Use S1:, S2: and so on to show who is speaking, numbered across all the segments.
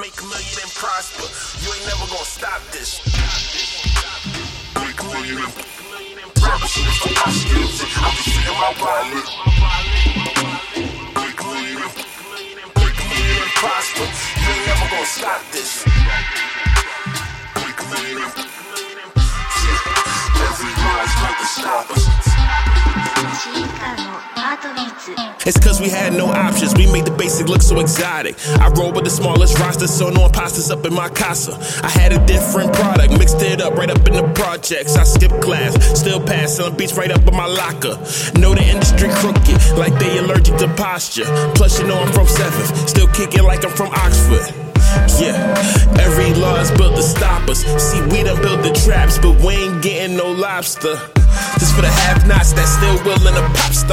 S1: Make a million and prosper. You ain't never gonna stop this. Make a million and prosper. I'm just feeding my wallet. Make a million and make a million and prosper. You ain't never gonna stop this.
S2: It's cause we had no options. We made the basic look so exotic. I roll with the smallest roster, so no imposters up in my casa. I had a different product, mixed it up right up in the projects. I skipped class, still pass, selling beats right up in my locker. Know the industry crooked, like they allergic to posture. Plus, you know I'm from 7th, still kicking like I'm from Oxford. Yeah, every law is built to stop us. See, we done built the traps, but we ain't getting no lobster. This for the have-nots that still willing to pop stars.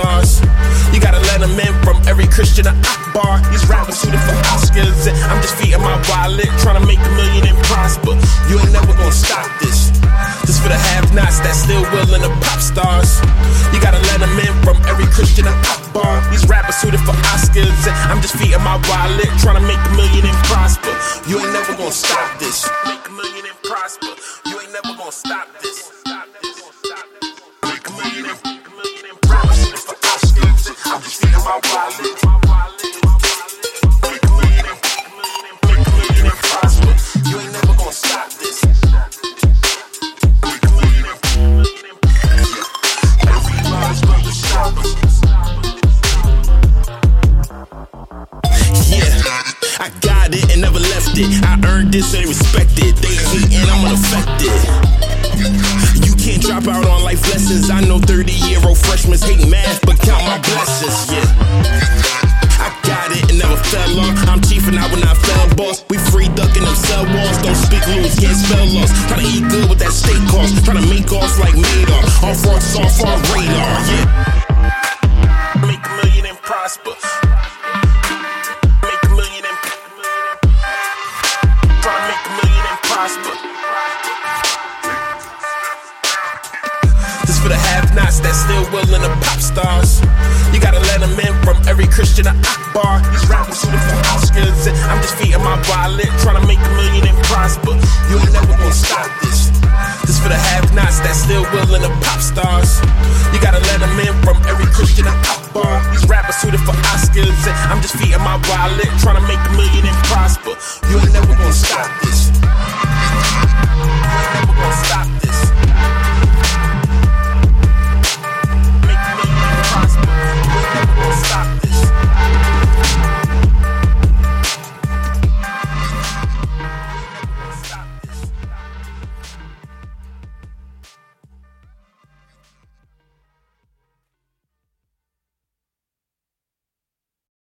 S2: Christian to Akbar. These rappers suited for Oscars, I'm just feeding my wallet, trying to make a million and prosper. You ain't never gonna stop this. This for the have-nots that still willing to pop stars. You gotta let them in from every Christian to Akbar. These rappers suited for Oscars, I'm just feeding my wallet, trying to make a million and prosper. You ain't never gonna stop this. Make a million and prosper. You ain't never gonna stop this. I got it and never left it. I earned this, so they respect it. They hating, I'm unaffected. You can't drop out on life lessons. I know 30 year old freshmen hate math, but count my blessings. Yeah. I got it and never fell off. I'm chief and I will not fail, boss. We free ducking them cell walls. Don't speak loose, can't spell loss. Try to eat good with that steak cost. Try to make off like Madoff. Off our radar. Yeah. For the have-nots that still willing to pop stars. You gotta let them in from every Christian to Akbar. These rappers shooting for Oscars, and I'm just feeding my wallet, trying to make a million and prosper. You ain't never gonna stop this. This for the have-nots that still willing to pop stars. You gotta let them in from every Christian to Akbar. These rappers shooting for Oscars, and I'm just feeding my wallet, trying to make a million and prosper. You ain't never gonna stop this.